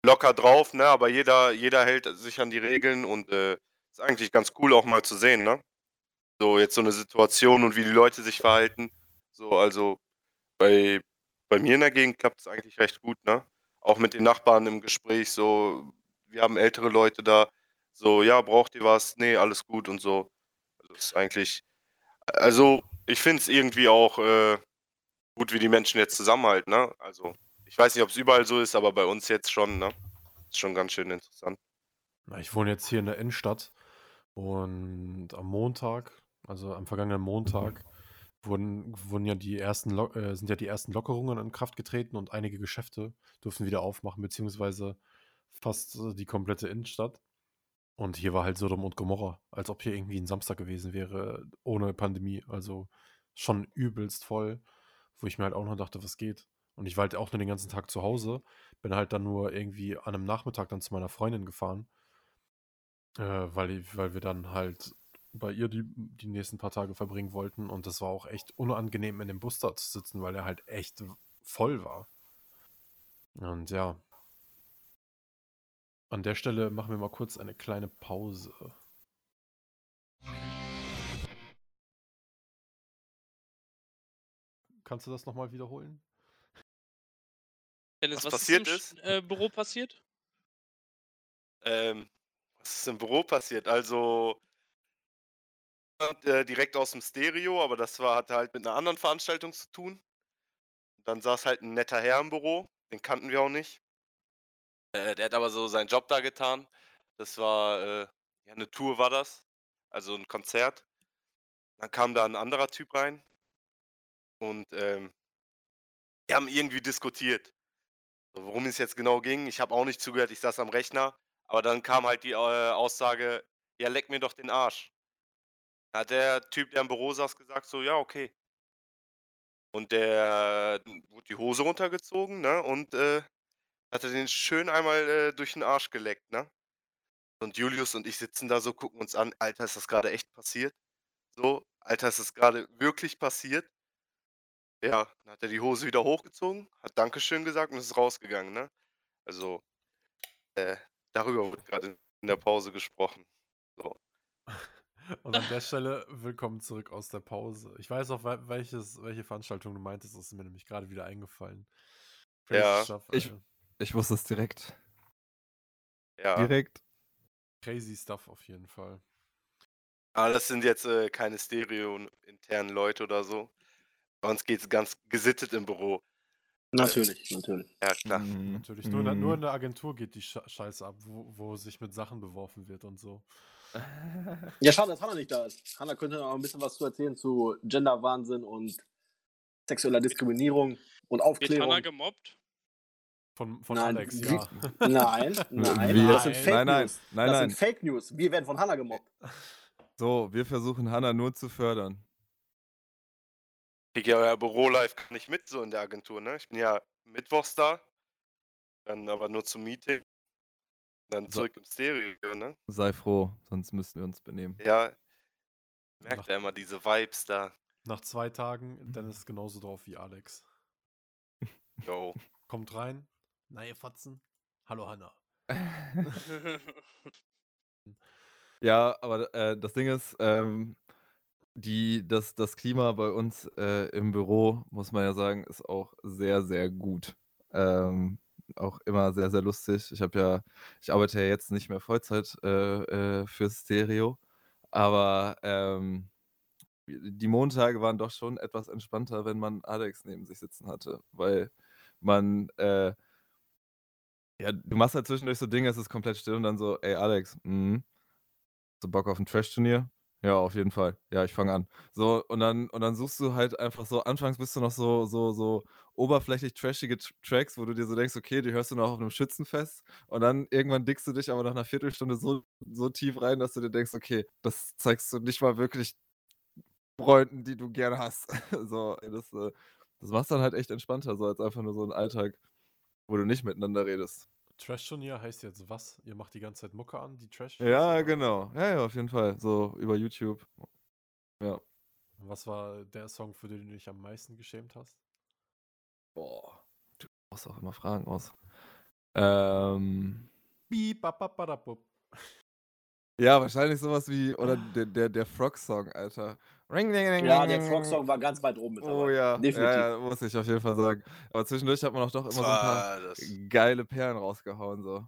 locker drauf, ne? Aber jeder, jeder hält sich an die Regeln und äh, ist eigentlich ganz cool auch mal zu sehen, ne? So jetzt so eine Situation und wie die Leute sich verhalten. So, also bei, bei mir in der Gegend klappt es eigentlich recht gut, ne? Auch mit den Nachbarn im Gespräch, so, wir haben ältere Leute da, so, ja, braucht ihr was? Nee, alles gut und so. Also ist eigentlich, also ich finde es irgendwie auch äh, gut, wie die Menschen jetzt zusammenhalten, ne? Also ich weiß nicht, ob es überall so ist, aber bei uns jetzt schon, ne? Ist schon ganz schön interessant. Na, ich wohne jetzt hier in der Innenstadt und am Montag, also am vergangenen Montag, wurden, wurden ja die ersten äh, sind ja die ersten Lockerungen in Kraft getreten und einige Geschäfte durften wieder aufmachen, beziehungsweise fast äh, die komplette Innenstadt. Und hier war halt Sodom und Gomorra, als ob hier irgendwie ein Samstag gewesen wäre, ohne Pandemie. Also schon übelst voll, wo ich mir halt auch noch dachte, was geht. Und ich war halt auch nur den ganzen Tag zu Hause, bin halt dann nur irgendwie an einem Nachmittag dann zu meiner Freundin gefahren, äh, weil, weil wir dann halt bei ihr die, die nächsten paar Tage verbringen wollten. Und das war auch echt unangenehm, in dem Bus da zu sitzen, weil er halt echt voll war. Und ja, An der Stelle machen wir mal kurz eine kleine Pause. Kannst du das nochmal wiederholen? Dennis, Was was, passiert ist im Sch- Äh, Büro passiert? Ähm, was ist im Büro passiert? Also äh, direkt aus dem Stereo, aber das war, hatte halt mit einer anderen Veranstaltung zu tun. Dann saß halt ein netter Herr im Büro, den kannten wir auch nicht. Äh, der hat aber so seinen Job da getan. Das war, äh, ja, eine Tour war das, also ein Konzert. Dann kam da ein anderer Typ rein und ähm, wir haben irgendwie diskutiert. Worum es jetzt genau ging, ich habe auch nicht zugehört, ich saß am Rechner. Aber dann kam halt die äh, Aussage, ja, leck mir doch den Arsch. Hat der Typ, der im Büro saß, gesagt, so, ja, okay. Und der äh, wurde die Hose runtergezogen, ne? Und äh, hatte den schön einmal äh, durch den Arsch geleckt, ne? Und Julius und ich sitzen da so, gucken uns an, Alter, ist das gerade echt passiert? So, Alter, ist das gerade wirklich passiert? Ja, dann hat er die Hose wieder hochgezogen, hat Dankeschön gesagt und ist rausgegangen, ne? Also, äh, darüber wurde gerade in der Pause gesprochen. So. Und an der Stelle willkommen zurück aus der Pause. Ich weiß auch, wel- welches, welche Veranstaltung du meintest, das ist mir nämlich gerade wieder eingefallen. Crazy Ja, Stuff, ich- Alter. Ich wusste es direkt. Ja, Direkt. Crazy Stuff auf jeden Fall. aber das sind jetzt äh, keine stereo-internen Leute oder so. Bei uns geht es ganz gesittet im Büro. Natürlich, natürlich. Ja, klar. Mhm. Natürlich. Nur, in der- nur in Mhm. der Agentur geht die Sche- Scheiße ab, wo, wo sich mit Sachen beworfen wird und so. Ja, schade, dass Hannah nicht da ist. Hannah könnte noch ein bisschen was zu erzählen zu Genderwahnsinn und sexueller Diskriminierung und Wird Aufklärung. Hannah gemobbt? Von, von Nein, Alex, ja. Nein, nein, Wir- das sind Fake nein, nein, News. nein, das nein. sind Fake News. Wir werden von Hannah gemobbt. So, wir versuchen Hannah nur zu fördern. Ich ja euer Büro live kann ich mit so in der Agentur, ne? Ich bin ja mittwochs da, dann aber nur zum Meeting. Dann So. zurück im Stereo, ne? Sei froh, sonst müssten wir uns benehmen. Ja. Merkt ja immer diese Vibes da. Nach zwei Tagen, Dennis ist genauso drauf wie Alex. Yo. Kommt rein. Na, ihr Fotzen. Hallo, Hanna. Ja, aber äh, das Ding ist, ähm, die, das, das Klima bei uns äh, im Büro, muss man ja sagen, ist auch sehr, sehr gut. Ähm, auch immer sehr, sehr lustig. Ich habe ja, ich arbeite ja jetzt nicht mehr Vollzeit äh, äh, fürs Stereo, aber ähm, die Montage waren doch schon etwas entspannter, wenn man Alex neben sich sitzen hatte, weil man, äh, ja, du machst halt zwischendurch so Dinge, es ist komplett still und dann so, ey Alex, mhm. So Bock auf ein Trash-Turnier? Ja, auf jeden Fall. Ja, ich fange an. So, und dann, und dann suchst du halt einfach so, anfangs bist du noch so, so, so oberflächlich trashige Tr- Tracks, wo du dir so denkst, okay, die hörst du noch auf einem Schützenfest und dann irgendwann dickst du dich aber nach einer Viertelstunde so, so tief rein, dass du dir denkst, okay, das zeigst du nicht mal wirklich Freunden, die du gerne hast. so, das, äh, das machst dann halt echt entspannter, so als einfach nur so ein Alltag, wo du nicht miteinander redest. Trash-Turnier heißt jetzt was? Ihr macht die ganze Zeit Mucke an, die trash Ja, genau. Ja, ja, auf jeden Fall. So über YouTube. Ja. Was war der Song, für den du dich am meisten geschämt hast? Boah. Du brauchst auch immer Fragen aus. Ähm, ja, wahrscheinlich sowas wie, oder der, der, der Frog-Song, Alter. Ring, ding, ding, Ja, ding, der Frog-Song war ganz weit oben mit Oh dabei. ja, Definitiv. ja, ja, muss ich auf jeden Fall sagen. Aber zwischendurch hat man auch doch immer so ein paar Ah, das, geile Perlen rausgehauen, so.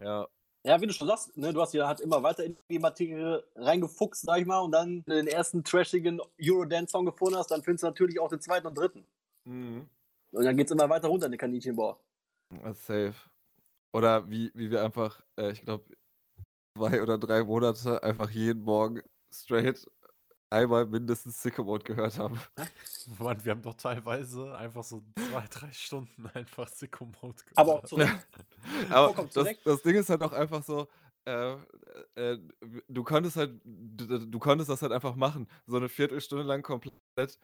Ja. Ja, wie du schon sagst, ne, du hast ja halt immer weiter in die Materie reingefuchst, sag ich mal, und dann den ersten trashigen Eurodance-Song gefunden hast, dann findest du natürlich auch den zweiten und dritten. Mhm. Und dann geht's immer weiter runter in den Kaninchenbau. Das ist Safe. Oder wie, wie wir einfach, äh, ich glaube, zwei oder drei Monate einfach jeden Morgen straight einmal mindestens Sicko Mode gehört haben. Mann, wir haben doch teilweise einfach so zwei, drei Stunden einfach Sicko Mode Aber auch gehört. zurück. Aber Vollkommen das, das Ding ist halt auch einfach so, äh, äh, du konntest halt, du, du konntest das halt einfach machen. So eine Viertelstunde lang komplett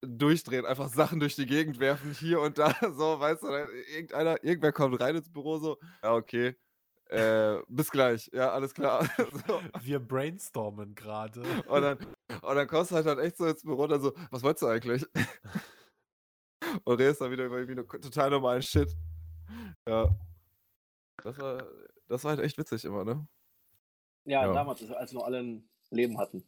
durchdrehen, einfach Sachen durch die Gegend werfen, hier und da, so, weißt du, irgendeiner, irgendwer kommt rein ins Büro, so, ja, okay, äh, bis gleich, ja, alles klar. so. Wir brainstormen gerade. Und dann, und dann kommst du halt dann echt so ins Büro und dann so, was wolltest du eigentlich? Und redest dann wieder über irgendwie total normalen Shit. Ja. Das war Das war halt echt witzig immer, ne? Ja, Ja. damals, als wir noch alle ein Leben hatten.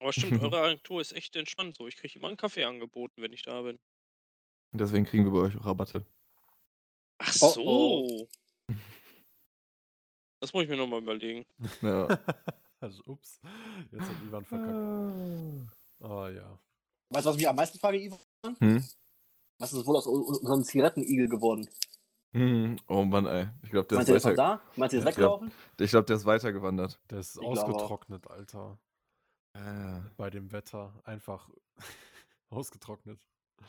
Aber stimmt, eure Agentur ist echt entspannt so. Ich kriege immer einen Kaffee angeboten, wenn ich da bin. Und deswegen kriegen wir bei euch auch Rabatte. Ach Oh, so. oh. Das muss ich mir nochmal überlegen. Ja. Also, ups. Jetzt hat Ivan verkackt. Oh ja. Weißt du, was mich am meisten frage, Ivan? Hm? Was ist wohl aus unserem Zigarettenigel geworden? Hm. Oh Mann, ey. Ich glaube, der, Meinst ist weiter... da? Meinst du, der ist weggelaufen? Ich glaub, der ist weitergewandert. Der ist Ich glaube ausgetrocknet, Alter. Äh, Bei dem Wetter. Einfach ausgetrocknet.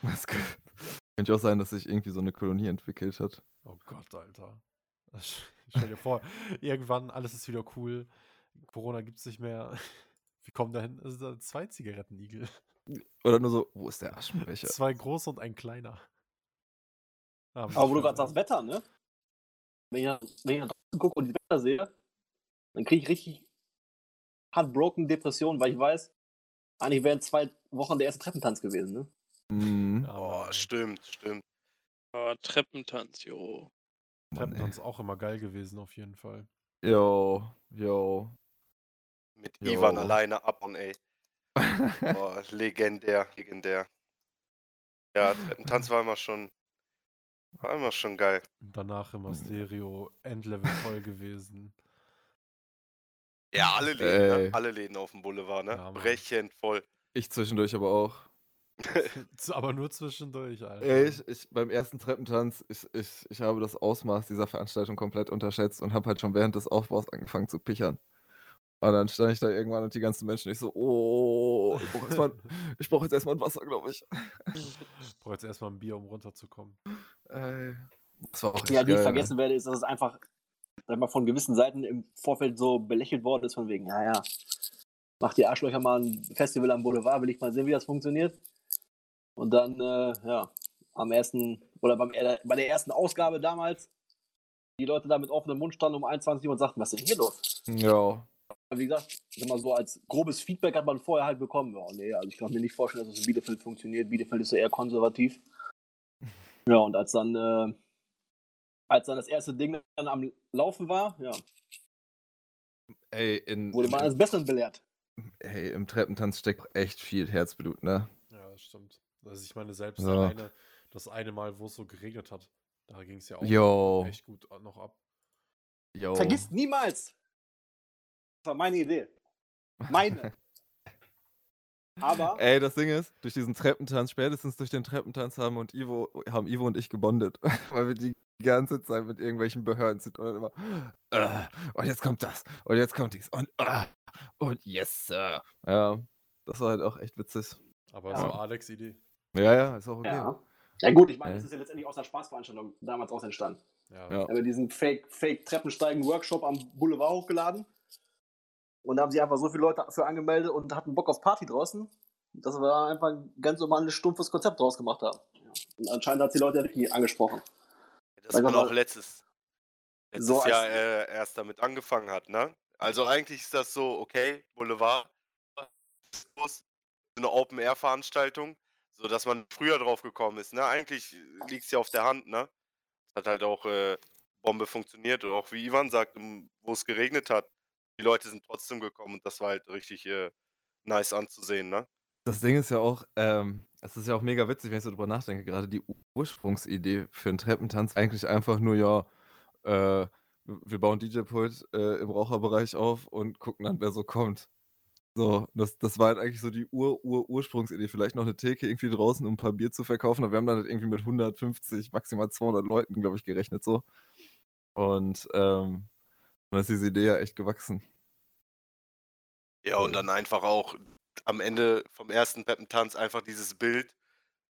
was könnte auch sein, dass sich irgendwie so eine Kolonie entwickelt hat. Oh Gott, Alter. Stell dir vor, irgendwann alles ist wieder cool. Corona gibt's nicht mehr. Wir kommen dahin. Es sind zwei Zigarettenigel. Oder nur so, wo ist der Aschenbecher? Zwei große und ein kleiner. Ah, Aber wo du gerade sagst, Wetter, ne? Wenn ich, nach- wenn ich nach draußen gucke und die Wetter sehe, dann kriege ich richtig heartbroken Depressionen, weil ich weiß, eigentlich wären zwei Wochen der erste Treppentanz gewesen, ne? Hm. Ja, Oh, Mann, stimmt, stimmt. Ah, Treppentanz, jo. Mann, Treppentanz auch immer geil gewesen, auf jeden Fall. Yo, yo. Mit Jo. Ivan alleine ab und ey. Oh, legendär, legendär. Ja, Treppentanz war immer schon, war immer schon geil. Und danach immer Stereo, Endlevel voll gewesen. Ja, alle Läden, Ey. ne? alle Läden auf dem Boulevard, ne? Ja. Brechend voll. ich zwischendurch aber auch. Aber nur zwischendurch, Alter. Ey, ich, ich, beim ersten Treppentanz, ich, ich, ich habe das Ausmaß dieser Veranstaltung komplett unterschätzt und habe halt schon während des Aufbaus angefangen zu pichern. Und dann stand ich da irgendwann und die ganzen Menschen, ich so, oh, ich brauche erstmal ich brauch jetzt erstmal ein Wasser, glaube ich. Brauche jetzt erstmal ein Bier, um runterzukommen. Ey, das war auch Ja, die ich geil, vergessen werde, ist, dass es einfach sag mal, von gewissen Seiten im Vorfeld so belächelt worden ist, von wegen, ja, ja, macht die Arschlöcher mal ein Festival am Boulevard, will ich mal sehen, wie das funktioniert. Und dann, äh, ja, am ersten, oder beim, äh, bei der ersten Ausgabe damals, die Leute da mit offenem Mund standen um 21 Uhr und sagten, was ist denn hier los? ne? Ja, Wie gesagt, sag mal so als grobes Feedback hat man vorher halt bekommen. Ja, nee, also ich kann mir nicht vorstellen, dass es in Bielefeld funktioniert. Bielefeld ist so eher konservativ. Ja, und als dann, äh, als dann das erste Ding dann am Laufen war, ja, ey, in, wurde man als Besseren belehrt. ey, im Treppentanz steckt echt viel Herzblut, ne? Ja, das stimmt. Also ich meine, selbst So. alleine das eine Mal, wo es so geregnet hat, da ging es ja auch Jo. echt gut noch ab. Yo. Vergiss niemals! Das war meine Idee. Meine. Aber, Ey, das Ding ist, durch diesen Treppentanz, spätestens durch den Treppentanz haben und Ivo, haben Ivo und ich gebondet, weil wir die ganze Zeit mit irgendwelchen Behörden sind und immer, äh, und jetzt kommt das, und jetzt kommt dies, und, äh, und yes, Sir. Ja, das war halt auch echt witzig. Aber Ja. es war Alex' Idee. Ja, ja, ist auch okay. ja. Ja gut, ich meine, das ist ja letztendlich aus der Spaßveranstaltung damals auch entstanden. Ja. Ja. haben wir diesen Fake, Fake Treppensteigen-Workshop am Boulevard hochgeladen. Und da haben sich einfach so viele Leute für angemeldet und hatten Bock auf Party draußen, dass wir einfach ein ganz normales, stumpfes Konzept draus gemacht haben. Ja. Und anscheinend hat es die Leute wirklich angesprochen. Das mal, auch letztes, letztes so Jahr äh, erst damit angefangen hat, ne? Also eigentlich ist das so, okay, Boulevard, so eine Open-Air-Veranstaltung, so dass man früher drauf gekommen ist, ne? Eigentlich liegt es ja auf der Hand, ne? Es hat halt auch äh, Bombe funktioniert und auch wie Ivan sagt, wo es geregnet hat, die Leute sind trotzdem gekommen und das war halt richtig äh, nice anzusehen, ne? Das Ding ist ja auch, ähm, es ist ja auch mega witzig, wenn ich so drüber nachdenke, gerade die Ursprungsidee für einen Treppentanz eigentlich einfach nur, ja, äh, wir bauen DJ-Pult äh, im Raucherbereich auf und gucken dann, wer so kommt. So, das, das war halt eigentlich so die Ur-Ur-Ursprungsidee. Vielleicht noch eine Theke irgendwie draußen, um ein paar Bier zu verkaufen, aber wir haben dann halt irgendwie mit 150, maximal 200 Leuten, glaube ich, gerechnet so. Und ähm, dann ist diese Idee ja echt gewachsen. Ja, und dann einfach auch am Ende vom ersten Peppentanz einfach dieses Bild,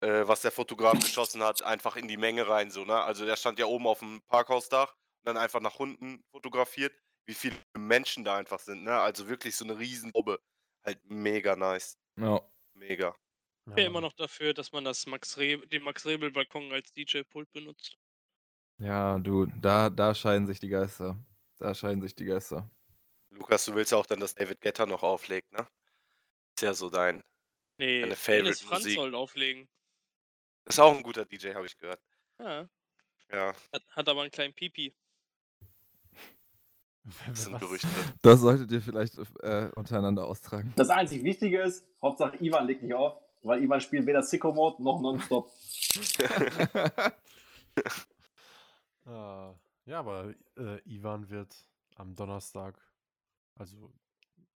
äh, was der Fotograf geschossen hat, einfach in die Menge rein, so, ne? Also der stand ja oben auf dem Parkhausdach und dann einfach nach unten fotografiert, wie viele Menschen da einfach sind, ne? Also wirklich so eine Riesenprobe. Halt mega nice. Ja. Mega. Ich bin Ja, immer noch dafür, dass man das Max Re den Max-Rebel-Balkon als DJ-Pult benutzt. Ja, du, da, da scheiden sich die Geister. Da scheiden sich die Geister. Lukas, du willst auch dann, dass David Getter noch auflegt, ne? Ist ja so dein. Nee, Deine Dennis Favorite Franz Musik. soll auflegen. Ist auch ein guter DJ, habe ich gehört. Ja, Ja. hat, hat aber einen kleinen Pipi. Das sind? Gerüchte. Das solltet ihr vielleicht äh, untereinander austragen. Das einzig Wichtige ist, Hauptsache Ivan legt nicht auf, weil Ivan spielt weder Sicko Mode noch Nonstop. Ah, ja, aber äh, Ivan wird am Donnerstag, also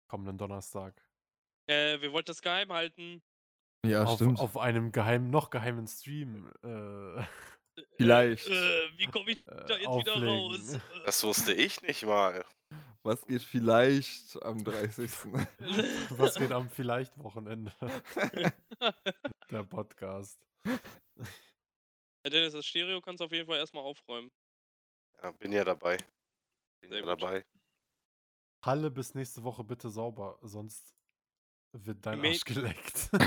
kommenden Donnerstag, Äh, wir wollten das geheim halten. ja, auf, stimmt. auf einem geheimen, noch geheimen Stream äh, Vielleicht. Äh, äh, wie komme ich Äh, da jetzt wieder auflegen. raus? Äh, Das wusste ich nicht mal. Was geht vielleicht am 30. Was geht am vielleicht Wochenende? Der Podcast. Ja, Dennis, das Stereo kannst du auf jeden Fall erstmal aufräumen. Ja, bin ja dabei. Bin Sehr ja gut. dabei. Halle bis nächste Woche bitte sauber, sonst wird dein Arsch geleckt.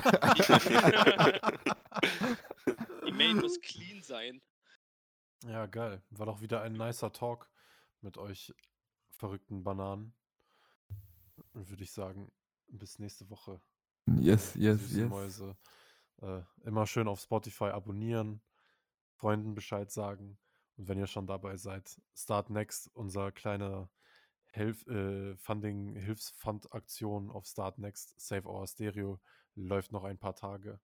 Die Main muss clean sein. ja, geil. War doch wieder ein nicer Talk mit euch verrückten Bananen. Würde ich sagen, bis nächste Woche. yes, äh, yes, süße yes. Mäuse. Äh, immer schön auf Spotify abonnieren, Freunden Bescheid sagen. Und wenn ihr schon dabei seid, Start Next, unser kleiner Hilf äh, Funding, Hilfsfund-Aktion auf Start Next, Save Our Stereo, läuft noch ein paar Tage.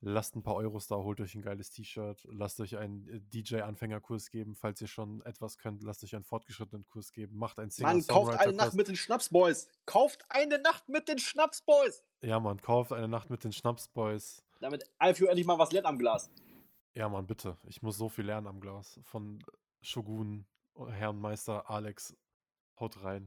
Lasst ein paar Euros da, holt euch ein geiles T-Shirt, lasst euch einen äh, DJ-Anfängerkurs geben, falls ihr schon etwas könnt, lasst euch einen fortgeschrittenen Kurs geben, macht einen Mann, kauft eine Nacht mit den Schnapsboys. Kauft eine Nacht mit den Schnapsboys. Ja, Mann, kauft eine Nacht mit den Schnapsboys. Damit Alfio endlich mal was lernt am Glas. Ja, Mann, bitte. Ich muss so viel lernen am Glas. Von Shogun, Herrn Meister Alex. Haut rein.